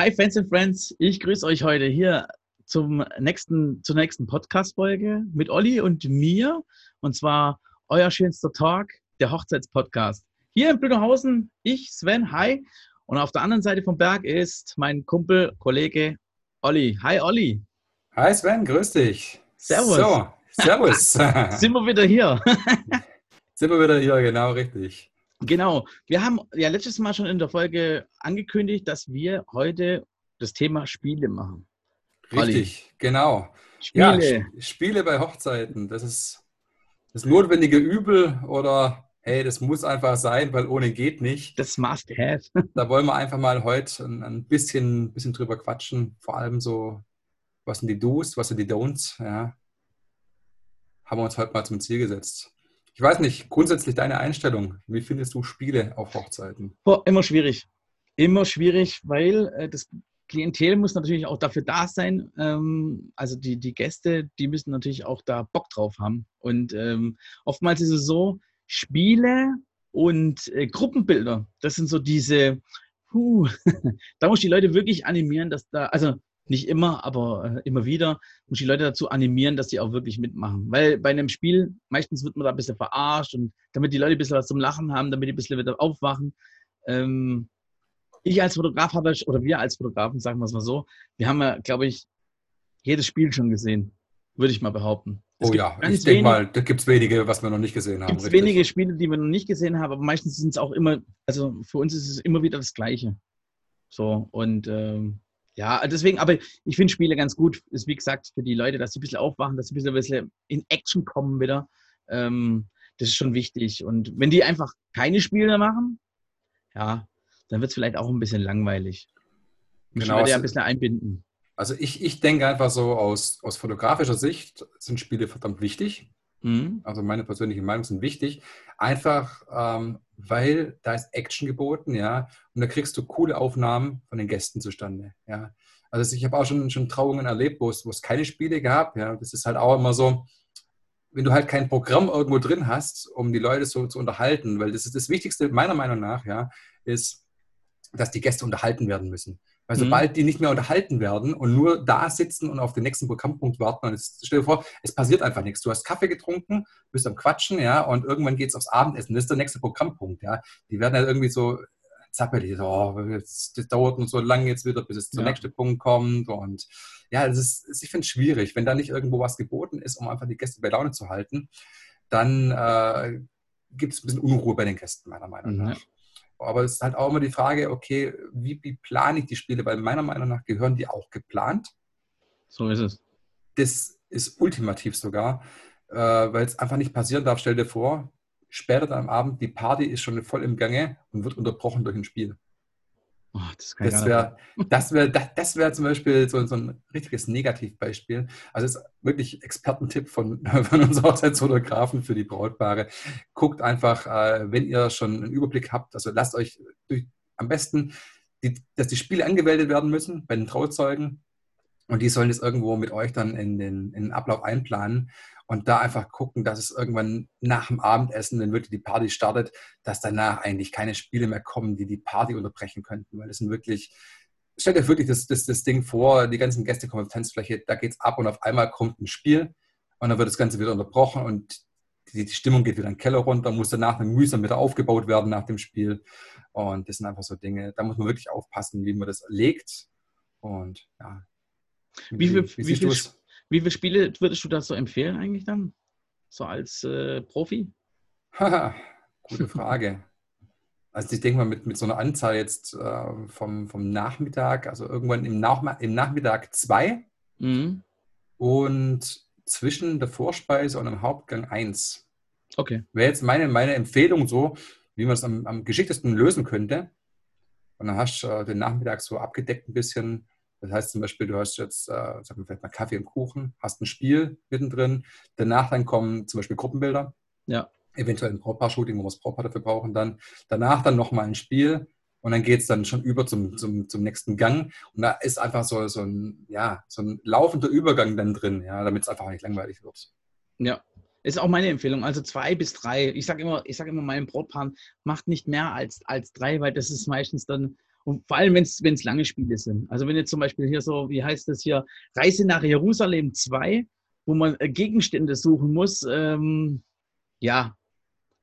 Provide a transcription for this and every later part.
Hi Fans and Friends, ich grüße euch heute hier zum nächsten, zur nächsten Podcast-Folge mit Olli und mir. Und zwar euer schönster Talk, der Hochzeitspodcast. Hier in Blüderhausen, ich, Sven, hi. Und auf der anderen Seite vom Berg ist mein Kumpel, Kollege Olli. Hi Olli. Hi Sven, grüß dich. Servus. So, servus. Sind wir wieder hier. Sind wir wieder hier, genau richtig. Genau. Wir haben ja letztes Mal schon in der Folge angekündigt, dass wir heute das Thema Spiele machen. Richtig, Olli. genau. Spiele. Ja, Spiele bei Hochzeiten, das ist das notwendige Übel oder hey, das muss einfach sein, weil ohne geht nicht. Das must have. Da wollen wir einfach mal heute ein, bisschen, bisschen drüber quatschen. Vor allem so, was sind die Do's, was sind die Don'ts, ja. Haben wir uns heute mal zum Ziel gesetzt. Ich weiß nicht, grundsätzlich deine Einstellung. Wie findest du Spiele auf Hochzeiten? Boah, immer schwierig. Immer schwierig, weil äh, das Klientel muss natürlich auch dafür da sein. Ähm, also die, die Gäste, die müssen natürlich auch da Bock drauf haben. Und ähm, oftmals ist es so, Spiele und äh, Gruppenbilder, das sind so diese, puh, da muss ich die Leute wirklich animieren, dass da, also nicht immer, aber äh, immer wieder, muss ich die Leute dazu animieren, dass sie auch wirklich mitmachen. Weil bei einem Spiel, meistens wird man da ein bisschen verarscht und damit die Leute ein bisschen was zum Lachen haben, damit die ein bisschen wieder aufwachen. Ähm, ich als Fotograf habe, oder wir als Fotografen, sagen wir es mal so, wir haben ja, glaube ich, jedes Spiel schon gesehen, würde ich mal behaupten. Es oh ja, ich denke mal, da gibt es wenige, was wir noch nicht gesehen haben. Es gibt wenige Spiele, die wir noch nicht gesehen haben, aber meistens sind es auch immer, also für uns ist es immer wieder das Gleiche. So, und ähm, ja, deswegen, aber ich finde Spiele ganz gut, ist wie gesagt für die Leute, dass sie ein bisschen aufwachen, dass sie ein bisschen, in Action kommen wieder. Ähm, das ist schon wichtig. Und wenn die einfach keine Spiele machen, ja, dann wird es vielleicht auch ein bisschen langweilig. Muss genau, ja ein bisschen einbinden. Also ich, ich denke einfach so aus, aus fotografischer Sicht sind Spiele verdammt wichtig. Mhm. Also meine persönliche Meinung sind wichtig. Einfach, ähm, weil da ist Action geboten, ja, und da kriegst du coole Aufnahmen von den Gästen zustande, ja. Also ich habe auch schon, schon Trauungen erlebt, wo es, wo es keine Spiele gab, ja. Das ist halt auch immer so, wenn du halt kein Programm irgendwo drin hast, um die Leute so zu unterhalten, weil das ist das Wichtigste meiner Meinung nach, ja, ist, dass die Gäste unterhalten werden müssen. Weil mhm. sobald die nicht mehr unterhalten werden und nur da sitzen und auf den nächsten Programmpunkt warten, und es, stell dir vor, es passiert einfach nichts. Du hast Kaffee getrunken, bist am Quatschen, ja, und irgendwann geht es aufs Abendessen. Das ist der nächste Programmpunkt, ja. Die werden halt irgendwie so zappelig, so, oh, das dauert noch so lange jetzt wieder, bis es zum ja. nächsten Punkt kommt. Und ja, das ist, ich finde es schwierig, wenn da nicht irgendwo was geboten ist, um einfach die Gäste bei Laune zu halten, dann äh, gibt es ein bisschen Unruhe bei den Gästen, meiner Meinung nach. Mhm. Aber es ist halt auch immer die Frage, okay, wie, wie plane ich die Spiele? Weil meiner Meinung nach gehören die auch geplant. So ist es. Das ist ultimativ sogar, äh, weil es einfach nicht passieren darf. Stell dir vor, später dann am Abend, die Party ist schon voll im Gange und wird unterbrochen durch ein Spiel. Oh, das, das wäre das wär, das, das wär zum Beispiel so, so, ein richtiges Negativbeispiel. Also ist wirklich Expertentipp von, von uns Hochzeitsfotografen für die Brautpaare. Guckt einfach, äh, wenn ihr schon einen Überblick habt, also lasst euch durch, am besten, die, dass die Spiele angemeldet werden müssen bei den Trauzeugen und die sollen das irgendwo mit euch dann in den, in den Ablauf einplanen und da einfach gucken, dass es irgendwann nach dem Abendessen, wenn wirklich die Party startet, dass danach eigentlich keine Spiele mehr kommen, die die Party unterbrechen könnten, weil es sind wirklich, stellt euch wirklich das, das, das Ding vor, die ganzen Gäste kommen auf die Tanzfläche, da geht es ab und auf einmal kommt ein Spiel und dann wird das Ganze wieder unterbrochen und die, die Stimmung geht wieder in den Keller runter, muss danach dann mühsam wieder aufgebaut werden nach dem Spiel. Und das sind einfach so Dinge, da muss man wirklich aufpassen, wie man das legt. Und ja. Wie, wie, wie, wie, viel, wie viele Spiele würdest du da so empfehlen eigentlich dann? So als äh, Profi? Haha, gute Frage. Also ich denke mal, mit, mit so einer Anzahl jetzt äh, vom, vom Nachmittag, also irgendwann im, Nach im Nachmittag zwei mhm. und zwischen der Vorspeise und dem Hauptgang eins. Okay. Wäre jetzt meine, meine Empfehlung so, wie man es am, am geschicktesten lösen könnte. Und dann hast du äh, den Nachmittag so abgedeckt ein bisschen das heißt zum Beispiel, du hast jetzt, äh, sagen wir vielleicht mal Kaffee und Kuchen, hast ein Spiel mittendrin. Danach dann kommen zum Beispiel Gruppenbilder. Ja. Eventuell ein Brautpaar-Shooting, wo wir das Brautpaar dafür brauchen dann. Danach dann nochmal ein Spiel. Und dann geht es dann schon über zum, zum, zum nächsten Gang. Und da ist einfach so, so, ein, ja, so ein laufender Übergang dann drin, ja, damit es einfach nicht langweilig wird. Ja, ist auch meine Empfehlung. Also zwei bis drei. Ich sage immer, ich sage immer meinen Brautpaaren, macht nicht mehr als, als drei, weil das ist meistens dann Und vor allem, wenn es lange Spiele sind. Also wenn jetzt zum Beispiel hier so, wie heißt das hier, Reise nach Jerusalem 2, wo man äh, Gegenstände suchen muss, ähm, ja,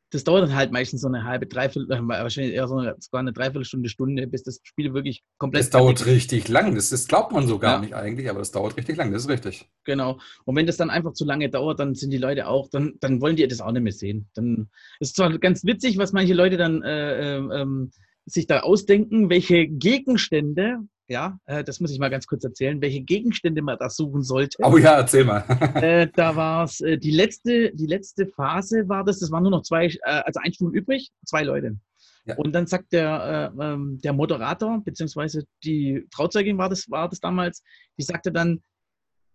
das dauert dann halt meistens so eine halbe, dreiviertel, äh, wahrscheinlich eher so eine, sogar eine Dreiviertelstunde, Stunde, bis das Spiel wirklich komplett. Das dauert richtig lang. Das, das, glaubt man so gar ja. nicht eigentlich, aber das dauert richtig lang. Das ist richtig. Genau. Und wenn das dann einfach zu lange dauert, dann sind die Leute auch, dann, dann wollen die das auch nicht mehr sehen. Dann ist zwar ganz witzig, was manche Leute dann äh, äh ähm, sich da ausdenken, welche Gegenstände ja, äh, das muss ich mal ganz kurz erzählen, welche Gegenstände man da suchen sollte. Oh ja, erzähl mal. äh, da war es, äh, die, letzte, die letzte Phase war das, das waren nur noch zwei, äh, also ein Stuhl übrig, zwei Leute. Ja. Und dann sagt der, äh, ähm, der Moderator, beziehungsweise die Trauzeugin war das, war das damals, die sagte dann,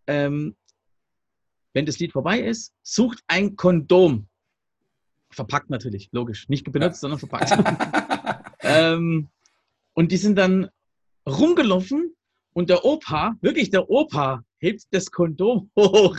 ähm, wenn das Lied vorbei ist, sucht ein Kondom. Verpackt natürlich, logisch. Nicht benutzt, ja. sondern verpackt. ähm, und die sind dann rumgelaufen und der Opa, wirklich der Opa, hebt das Kondom hoch.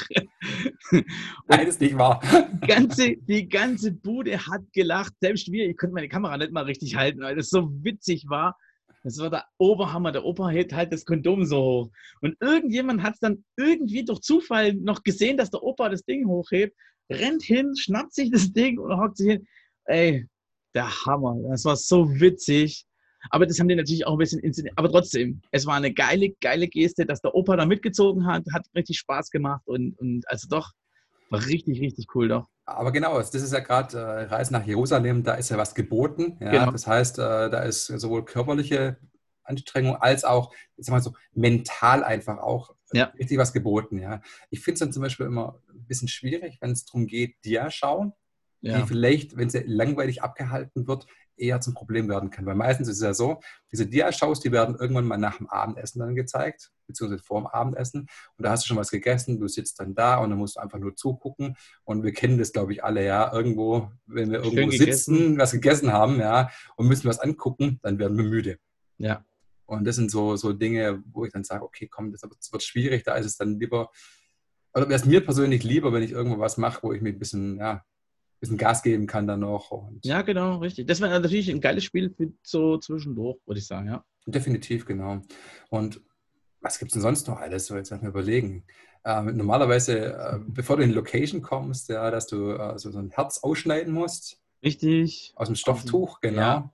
Nein, ist nicht wahr. Die ganze, die ganze Bude hat gelacht. Selbst wir, ich konnte meine Kamera nicht mal richtig halten, weil das so witzig war. Das war der Oberhammer. Der Opa hebt halt das Kondom so hoch. Und irgendjemand hat es dann irgendwie durch Zufall noch gesehen, dass der Opa das Ding hochhebt, rennt hin, schnappt sich das Ding und hockt sich hin. Ey, der Hammer. Das war so witzig. Aber das haben die natürlich auch ein bisschen inszeniert. Aber trotzdem, es war eine geile, geile Geste, dass der Opa da mitgezogen hat. Hat richtig Spaß gemacht und, und also doch, war richtig, richtig cool doch. Aber genau, das ist ja gerade äh, Reise nach Jerusalem, da ist ja was geboten. Ja? Genau. Das heißt, äh, da ist sowohl körperliche Anstrengung als auch, ich sag mal so, mental einfach auch ja. richtig was geboten. Ja? Ich finde es dann zum Beispiel immer ein bisschen schwierig, wenn es darum geht, Dia schauen, ja. die vielleicht, wenn sie langweilig abgehalten wird, eher zum Problem werden kann. Weil meistens ist es ja so, diese Dia-Shows, die werden irgendwann mal nach dem Abendessen dann gezeigt, beziehungsweise vor dem Abendessen. Und da hast du schon was gegessen, du sitzt dann da und dann musst du einfach nur zugucken. Und wir kennen das, glaube ich, alle, ja. Irgendwo, wenn wir irgendwo sitzen, was gegessen haben, ja, und müssen was angucken, dann werden wir müde. Ja. Und das sind so, so Dinge, wo ich dann sage, okay, komm, das wird schwierig, da ist es dann lieber, oder wäre es mir persönlich lieber, wenn ich irgendwo was mache, wo ich mich ein bisschen, ja, bisschen Gas geben kann dann noch. Und ja, genau, richtig. Das wäre natürlich ein geiles Spiel für so zwischendurch, würde ich sagen, ja. Definitiv, genau. Und was gibt es denn sonst noch alles? So, jetzt lass mir überlegen. Ähm, normalerweise, äh, bevor du in die Location kommst, ja, dass du äh, so, so ein Herz ausschneiden musst. Richtig. Aus dem Stofftuch, genau. Ja.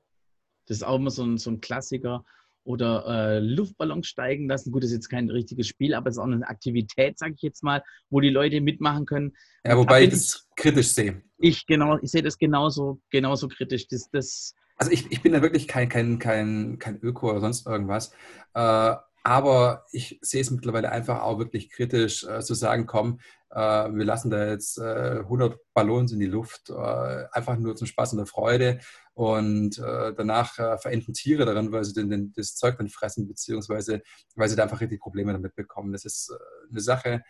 Das ist auch immer so ein, so ein Klassiker oder äh, Luftballons steigen lassen. Gut, das ist jetzt kein richtiges Spiel, aber es ist auch eine Aktivität, sage ich jetzt mal, wo die Leute mitmachen können. Ja, wobei ich das kritisch sehe. Ich genau, ich sehe das genauso, genauso kritisch. Das, das also ich, ich bin da wirklich kein, kein, kein, kein Öko oder sonst irgendwas. Äh, aber ich sehe es mittlerweile einfach auch wirklich kritisch, äh, zu sagen, komm, äh, wir lassen da jetzt äh, 100 Ballons in die Luft, äh, einfach nur zum Spaß und der Freude. Und äh, danach äh, verenden Tiere daran, weil sie den, den, das Zeug dann fressen, beziehungsweise weil sie da einfach richtig Probleme damit bekommen. Das ist eine Sache,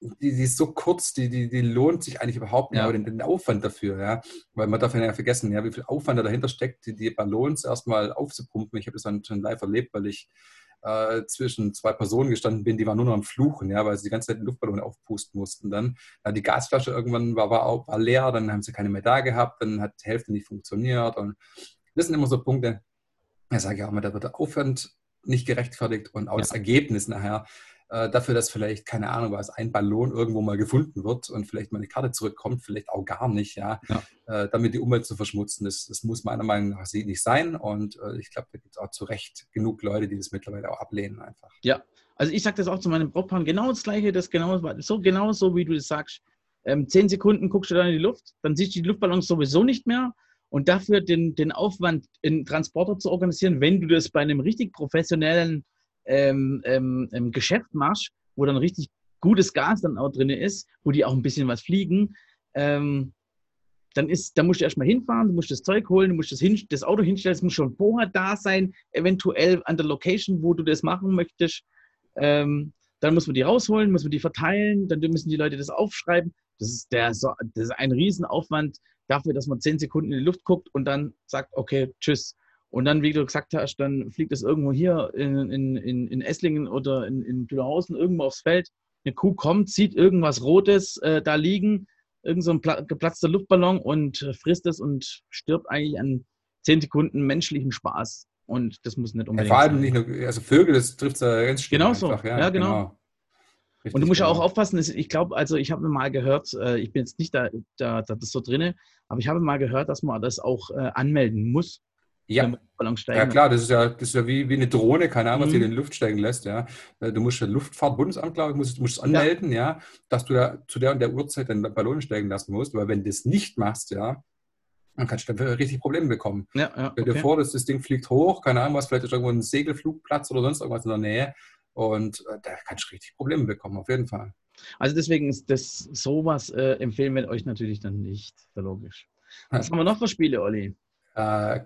die, die, ist so kurz, die, die, die lohnt sich eigentlich überhaupt nicht, ja. aber den, den, Aufwand dafür, ja. Weil man darf ja vergessen, ja, wie viel Aufwand da dahinter steckt, die, die Ballons erstmal aufzupumpen. Ich habe das dann schon live erlebt, weil ich äh, zwischen zwei Personen gestanden bin, die waren nur noch am Fluchen, ja, weil sie die ganze Zeit den Luftballon aufpusten mussten. Dann ja, die Gasflasche irgendwann war, war, war leer, dann haben sie keine mehr da gehabt, dann hat die Hälfte nicht funktioniert. Und das sind immer so Punkte, da sage ich auch mal, da wird der Aufwand nicht gerechtfertigt und auch ja. das Ergebnis nachher äh, dafür, dass vielleicht, keine Ahnung was, ein Ballon irgendwo mal gefunden wird und vielleicht mal eine Karte zurückkommt, vielleicht auch gar nicht, ja, ja. Äh, damit die Umwelt zu verschmutzen. Das, das muss meiner Meinung nach nicht sein und äh, ich glaube, da gibt es auch zu Recht genug Leute, die das mittlerweile auch ablehnen einfach. Ja, also ich sage das auch zu meinem Brautpaar genau das Gleiche, das genau so, genau so, wie du das sagst. Ähm, zehn Sekunden guckst du dann in die Luft, dann siehst du die Luftballons sowieso nicht mehr und dafür den, den Aufwand, einen Transporter zu organisieren, wenn du das bei einem richtig professionellen ähm, ähm, ähm, Geschäft machst, wo dann richtig gutes Gas dann auch drin ist, wo die auch ein bisschen was fliegen, ähm, dann ist, da musst du erstmal hinfahren, du musst das Zeug holen, du musst das, hin, das Auto hinstellen, es muss schon vorher da sein, eventuell an der Location, wo du das machen möchtest. Ähm, dann muss man die rausholen, muss man die verteilen, dann müssen die Leute das aufschreiben. Das ist, der, das ist ein Riesenaufwand dafür, dass man zehn Sekunden in die Luft guckt und dann sagt, okay, tschüss. Und dann, wie du gesagt hast, dann fliegt es irgendwo hier in, in, in Esslingen oder in, in Bühlerhausen irgendwo aufs Feld. Eine Kuh kommt, sieht irgendwas Rotes äh, da liegen, irgend so ein geplatzter Luftballon und frisst es und stirbt eigentlich an zehn Sekunden menschlichen Spaß. Und das muss nicht unbedingt. Ja, vor allem nicht nur, also Vögel, das trifft es ja ganz Genau so. Ja, ja, genau. genau. Richtig und du musst ja auch aufpassen, ich glaube, also ich habe mal gehört, äh, ich bin jetzt nicht da, da, da das so drinne, aber ich habe mal gehört, dass man das auch äh, anmelden muss. Ja. ja, klar, das ist ja, das ist ja wie, wie eine Drohne, keine Ahnung, was mhm. sie in die Luft steigen lässt. Ja. Äh, du musst ja Luftfahrtbundesamt, glaube ich, musst, musst anmelden, ja. ja. dass du da zu der und der Uhrzeit den Ballon steigen lassen musst, weil wenn du das nicht machst, ja, dann kannst du da richtig Probleme bekommen. Ja, ja, Stell dir okay. vor, dass das Ding fliegt hoch, keine Ahnung was, vielleicht ist irgendwo ein Segelflugplatz oder sonst irgendwas in der Nähe und äh, da kannst du richtig Probleme bekommen, auf jeden Fall. Also deswegen ist das sowas äh, empfehlen wir euch natürlich dann nicht, logisch. Was haben wir noch für Spiele, Olli? Äh,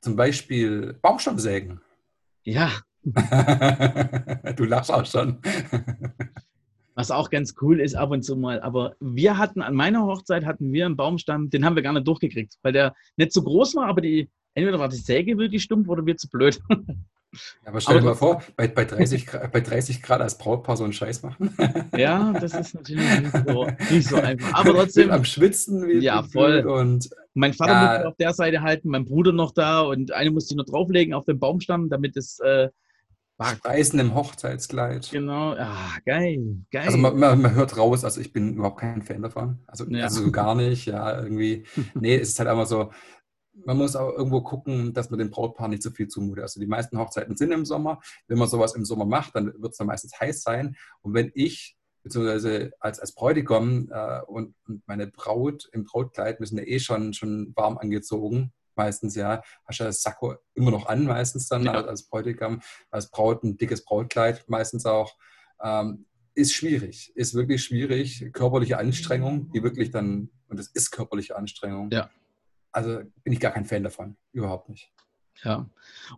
zum Beispiel Baumstammsägen. Ja. du lachst auch schon. Was auch ganz cool ist ab und zu mal. Aber wir hatten, an meiner Hochzeit hatten wir einen Baumstamm, den haben wir gar nicht durchgekriegt, weil der nicht so groß war, aber die, entweder war die Säge wirklich stumpf oder wir zu blöd. Ja, aber stell dir mal vor, bei, bei, 30 Grad, bei 30 Grad als Brautpaar so einen Scheiß machen. Ja, das ist natürlich nicht so, nicht so einfach. Aber trotzdem. Am Schwitzen wie Ja, voll. Und, mein Vater ja, musste auf der Seite halten, mein Bruder noch da und eine musste ich noch drauflegen auf den Baumstamm, damit es. Äh, Speisen im Hochzeitskleid. Genau, ah, geil, geil. Also man, man, man, hört raus, also ich bin überhaupt kein Fan davon. Also, ja. also gar nicht, ja, irgendwie. Nee, es ist halt einfach so, man muss auch irgendwo gucken, dass man dem Brautpaar nicht zu so viel zumutet. Also die meisten Hochzeiten sind im Sommer. Wenn man sowas im Sommer macht, dann wird es dann meistens heiß sein. Und wenn ich beziehungsweise als, als Bräutigam äh, und, und, meine Braut im Brautkleid müssen ja eh schon, schon warm angezogen, meistens ja, hast ja das Sakko immer noch an, meistens dann ja. als, als, Bräutigam, als Braut ein dickes Brautkleid meistens auch. Ähm, ist schwierig, ist wirklich schwierig. Körperliche Anstrengung, die wirklich dann, und es ist körperliche Anstrengung, ja also bin ich gar kein Fan davon. Überhaupt nicht. Ja.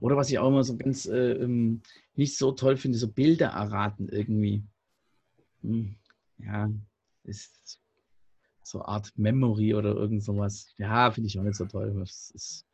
Oder was ich auch immer so ganz äh, ähm, nicht so toll finde, so Bilder erraten irgendwie. Hm. Ja, ist so Art Memory oder irgend sowas. Ja, finde ich auch nicht so toll. Ist,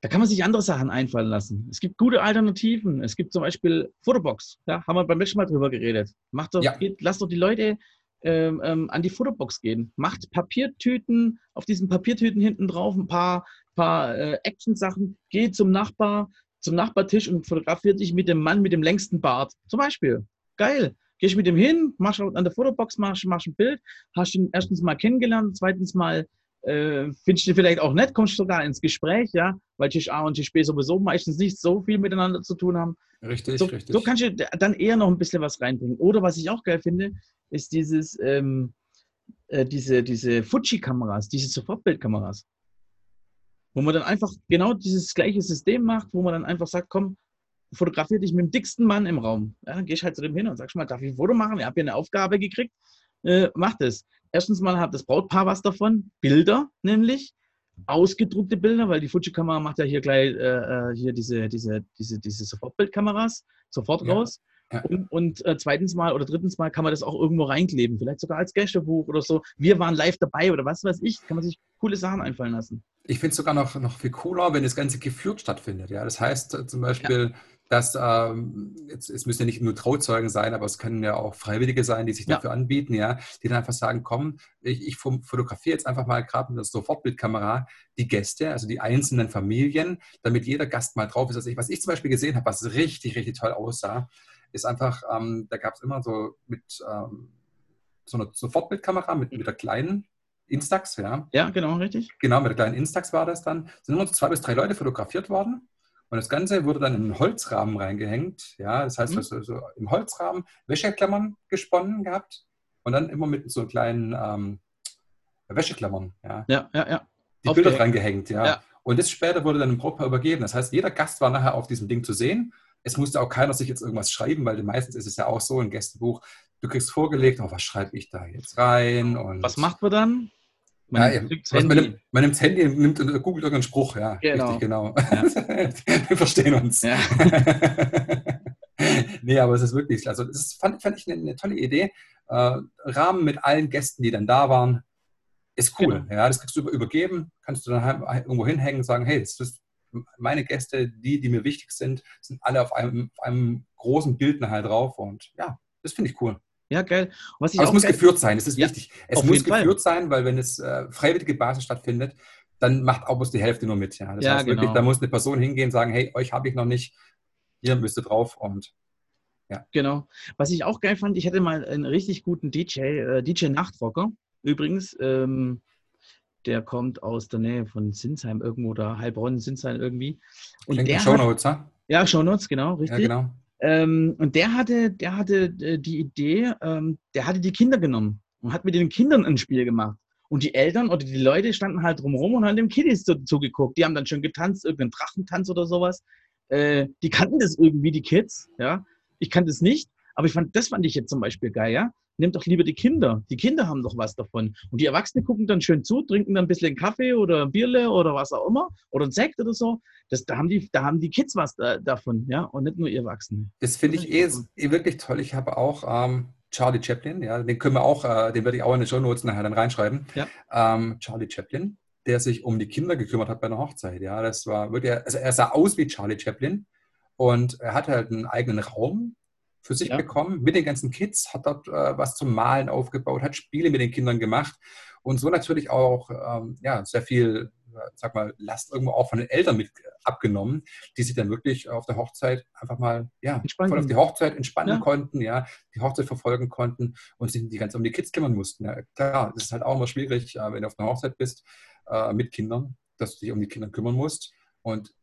da kann man sich andere Sachen einfallen lassen. Es gibt gute Alternativen. Es gibt zum Beispiel Fotobox. Ja, haben wir beim letzten Mal drüber geredet. Macht doch, ja. geht, lasst doch die Leute ähm, ähm, an die Fotobox gehen. Macht Papiertüten, auf diesen Papiertüten hinten drauf ein paar, paar äh, Action-Sachen. Geht zum Nachbar, zum Nachbartisch und fotografiert dich mit dem Mann mit dem längsten Bart. Zum Beispiel. Geil. Gehst mit dem hin, machst an der Fotobox, machst, machst ein Bild, hast ihn erstens mal kennengelernt, zweitens mal äh, findest du vielleicht auch nett, kommst sogar ins Gespräch, ja, weil Tisch A und Tisch B sowieso meistens nicht so viel miteinander zu tun haben. Richtig, so, richtig. So kannst du dann eher noch ein bisschen was reinbringen. Oder was ich auch geil finde, ist dieses, ähm, äh, diese, diese Fuji-Kameras, diese Sofortbildkameras. Wo man dann einfach genau dieses gleiche System macht, wo man dann einfach sagt, komm, fotografiere dich mit dem dicksten Mann im Raum. Ja, dann gehst halt zu dem hin und sagst mal, darf ich ein Foto machen? Ich habe hier eine Aufgabe gekriegt, äh, mach das. Erstens mal hat das Brautpaar was davon, Bilder nämlich, ausgedruckte Bilder, weil die Fuji-Kamera macht ja hier gleich äh, äh hier diese, diese, diese, diese Sofortbildkameras sofort ja. raus. Ja. Und, und äh, zweitens mal oder drittens mal kann man das auch irgendwo reinkleben, vielleicht sogar als Gästebuch oder so. Wir waren live dabei oder was weiß ich, kann man sich coole Sachen einfallen lassen. Ich finde es sogar noch, noch viel cooler, wenn das Ganze geführt stattfindet. Ja? Das heißt äh, zum Beispiel, ja. Dass ähm, jetzt, es müssen ja nicht nur Trauzeugen sein, aber es können ja auch Freiwillige sein, die sich ja. dafür anbieten, ja, die dann einfach sagen, komm, ich, ich fotografiere jetzt einfach mal gerade mit der Sofortbildkamera die Gäste, also die einzelnen Familien, damit jeder Gast mal drauf ist. Also ich, was ich zum Beispiel gesehen habe, was richtig, richtig toll aussah, ist einfach, ähm, da gab es immer so mit ähm, so einer Sofortbildkamera mit, mit der kleinen Instax, ja. Ja, genau, richtig. Genau, mit der kleinen Instax war das dann. Sind immer so zwei bis drei Leute fotografiert worden. Und das Ganze wurde dann in einen Holzrahmen reingehängt. Ja, das heißt, mhm. also, so im Holzrahmen Wäscheklammern gesponnen gehabt und dann immer mit so kleinen ähm, Wäscheklammern. Ja, ja, ja. ja. Die Bilder dran gehängt, ja. ja. Und das später wurde dann im Brautpaar übergeben. Das heißt, jeder Gast war nachher auf diesem Ding zu sehen es musste auch keiner sich jetzt irgendwas schreiben, weil meistens ist es ja auch so, ein Gästebuch, du kriegst vorgelegt, oh, was schreibe ich da jetzt rein? Und was macht man dann? Man, ja, nimmt man, nimmt, man nimmt das Handy und nimmt und googelt irgendeinen Spruch, ja. Genau. Richtig, genau. Ja. Wir verstehen uns. Ja. nee, aber es ist wirklich, also das fand, fand ich eine, eine tolle Idee. Äh, Rahmen mit allen Gästen, die dann da waren, ist cool. Genau. Ja, das kriegst du übergeben, kannst du dann irgendwo hinhängen und sagen, hey, das ist meine Gäste, die, die mir wichtig sind, sind alle auf einem, auf einem großen Bild nachher drauf. Und ja, das finde ich cool. Ja, geil. Aber es muss geführt sein, das ist ja, wichtig. Es muss geführt Fall. sein, weil wenn es äh, freiwillige Basis stattfindet, dann macht auch bloß die Hälfte nur mit. Ja. Das ja, heißt genau. wirklich, da muss eine Person hingehen und sagen, hey, euch habe ich noch nicht, ihr müsst drauf und ja. Genau. Was ich auch geil fand, ich hatte mal einen richtig guten DJ, äh, DJ Nachtrocker. Übrigens, ähm, der kommt aus der Nähe von Sinsheim irgendwo da, Heilbronn, Sinsheim irgendwie. Und Klingt der Shownotes, hat, ja? Ja, Shownotes, genau, richtig. Ja, genau. Ähm, und der hatte, der hatte äh, die Idee, ähm, der hatte die Kinder genommen und hat mit den Kindern ein Spiel gemacht. Und die Eltern oder die Leute standen halt drumherum und haben dem Kiddies zugeguckt. Die haben dann schon getanzt, irgendeinen Drachentanz oder sowas. Äh, die kannten das irgendwie, die Kids, ja. Ich kannte es nicht, aber ich fand, das fand ich jetzt zum Beispiel geil, ja. Nehmt doch lieber die Kinder. Die Kinder haben doch was davon. Und die Erwachsenen gucken dann schön zu, trinken dann ein bisschen Kaffee oder Bierle oder was auch immer oder ein Sekt oder so. Das, da, haben die, da haben die Kids was da, davon, ja, und nicht nur ihr Erwachsene. Das finde ich eh, eh, wirklich toll. Ich habe auch ähm, Charlie Chaplin, ja, den können wir auch, äh, den werde ich auch in den Show Notes nachher dann reinschreiben. Ja. Ähm, Charlie Chaplin, der sich um die Kinder gekümmert hat bei einer Hochzeit. Ja, das war wirklich, also er sah aus wie Charlie Chaplin und er hatte halt einen eigenen Raum für sich ja. bekommen mit den ganzen Kids, hat dort äh, was zum Malen aufgebaut, hat Spiele mit den Kindern gemacht und so natürlich auch ähm, ja, sehr viel, äh, sag mal, Last irgendwo auch von den Eltern mit abgenommen, die sich dann wirklich auf der Hochzeit einfach mal ja, voll auf die Hochzeit entspannen ja. konnten, ja, die Hochzeit verfolgen konnten und sich die ganze um die Kids kümmern mussten. Ja, klar, das ist halt auch immer schwierig, äh, wenn du auf einer Hochzeit bist äh, mit Kindern, dass du dich um die Kinder kümmern musst. Und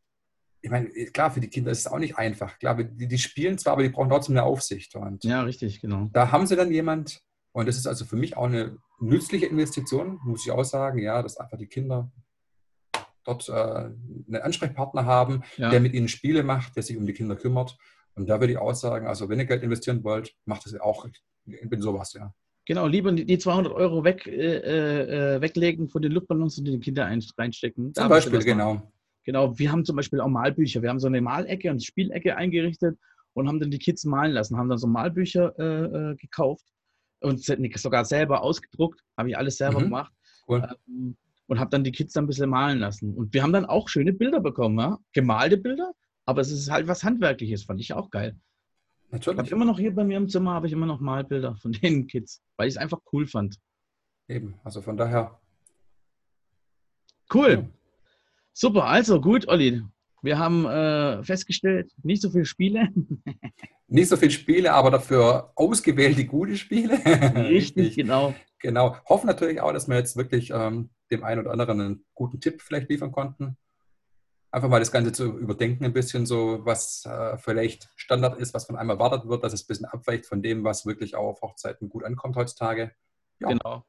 ich meine, klar, für die Kinder ist es auch nicht einfach. Klar, die, die spielen zwar, aber die brauchen trotzdem eine Aufsicht. Und ja, richtig, genau. Da haben sie dann jemand, und das ist also für mich auch eine nützliche Investition, muss ich auch sagen, ja, dass einfach die Kinder dort äh, einen Ansprechpartner haben, ja. der mit ihnen Spiele macht, der sich um die Kinder kümmert. Und da würde ich auch sagen, also wenn ihr Geld investieren wollt, macht das auch in sowas, ja. Genau, lieber die 200 Euro weg, äh, äh, weglegen von den Luftballons und die Kinder reinstecken. Zum Beispiel, genau. Genau, wir haben zum Beispiel auch Malbücher. Wir haben so eine Malecke und Spielecke eingerichtet und haben dann die Kids malen lassen, haben dann so Malbücher äh, äh gekauft und sogar selber ausgedruckt, habe ich alles selber mhm. gemacht. Cool. Ähm, und habe dann die Kids dann ein bisschen malen lassen. Und wir haben dann auch schöne Bilder bekommen, ja? gemalte Bilder, aber es ist halt was Handwerkliches, fand ich auch geil. Natürlich. Ich habe immer noch hier bei mir im Zimmer habe ich immer noch Malbilder von den Kids, weil ich es einfach cool fand. Eben, also von daher. Cool. Super, also gut, Olli. Wir haben äh, festgestellt, nicht so viele Spiele. nicht so viele Spiele, aber dafür ausgewählte gute Spiele. Richtig, genau. Genau. Hoffen natürlich auch, dass wir jetzt wirklich ähm, dem einen oder anderen einen guten Tipp vielleicht liefern konnten. Einfach mal das Ganze zu überdenken, ein bisschen so, was äh, vielleicht Standard ist, was von einem erwartet wird, dass es ein bisschen abweicht von dem, was wirklich auch auf Hochzeiten gut ankommt heutzutage. Ja. Genau.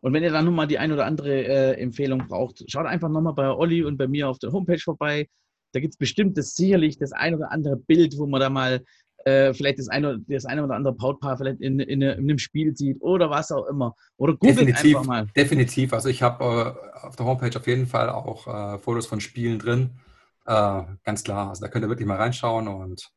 Und wenn ihr dann nochmal die ein oder andere äh, Empfehlung braucht, schaut einfach nochmal bei Olli und bei mir auf der Homepage vorbei. Da gibt es bestimmt das sicherlich das ein oder andere Bild, wo man da mal äh, vielleicht das eine, das eine oder andere Brautpaar vielleicht in, in, in, einem Spiel sieht oder was auch immer. Oder googelt definitiv, einfach mal. Definitiv. Also ich habe äh, auf der Homepage auf jeden Fall auch äh, Fotos von Spielen drin. Äh, ganz klar. Also da könnt ihr wirklich mal reinschauen und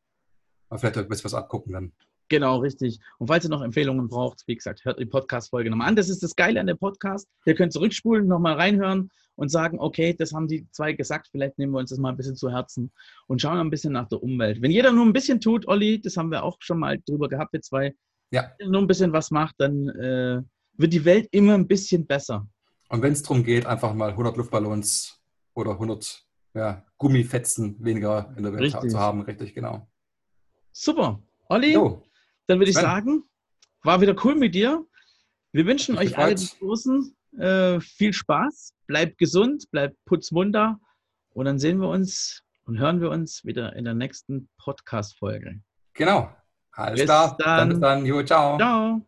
vielleicht ein bisschen was abgucken dann. Genau, richtig. Und falls ihr noch Empfehlungen braucht, wie gesagt, hört die Podcast-Folge nochmal an. Das ist das Geile an der Podcast. Ihr könnt zurückspulen, nochmal reinhören und sagen, okay, das haben die zwei gesagt, vielleicht nehmen wir uns das mal ein bisschen zu Herzen und schauen ein bisschen nach der Umwelt. Wenn jeder nur ein bisschen tut, Olli, das haben wir auch schon mal drüber gehabt, wir zwei, ja. nur ein bisschen was macht, dann äh, wird die Welt immer ein bisschen besser. Und wenn es darum geht, einfach mal 100 Luftballons oder 100 ja, Gummifetzen weniger in der Welt richtig. zu haben, richtig, genau. Super. Olli, jo. Dann würde ich sagen, war wieder cool mit dir. Wir wünschen euch alle großen äh, viel Spaß, bleibt gesund, bleibt putzmunter und dann sehen wir uns und hören wir uns wieder in der nächsten Podcast-Folge. Genau. Alles bis klar. Dann. dann bis dann. Jo, ciao. Ciao.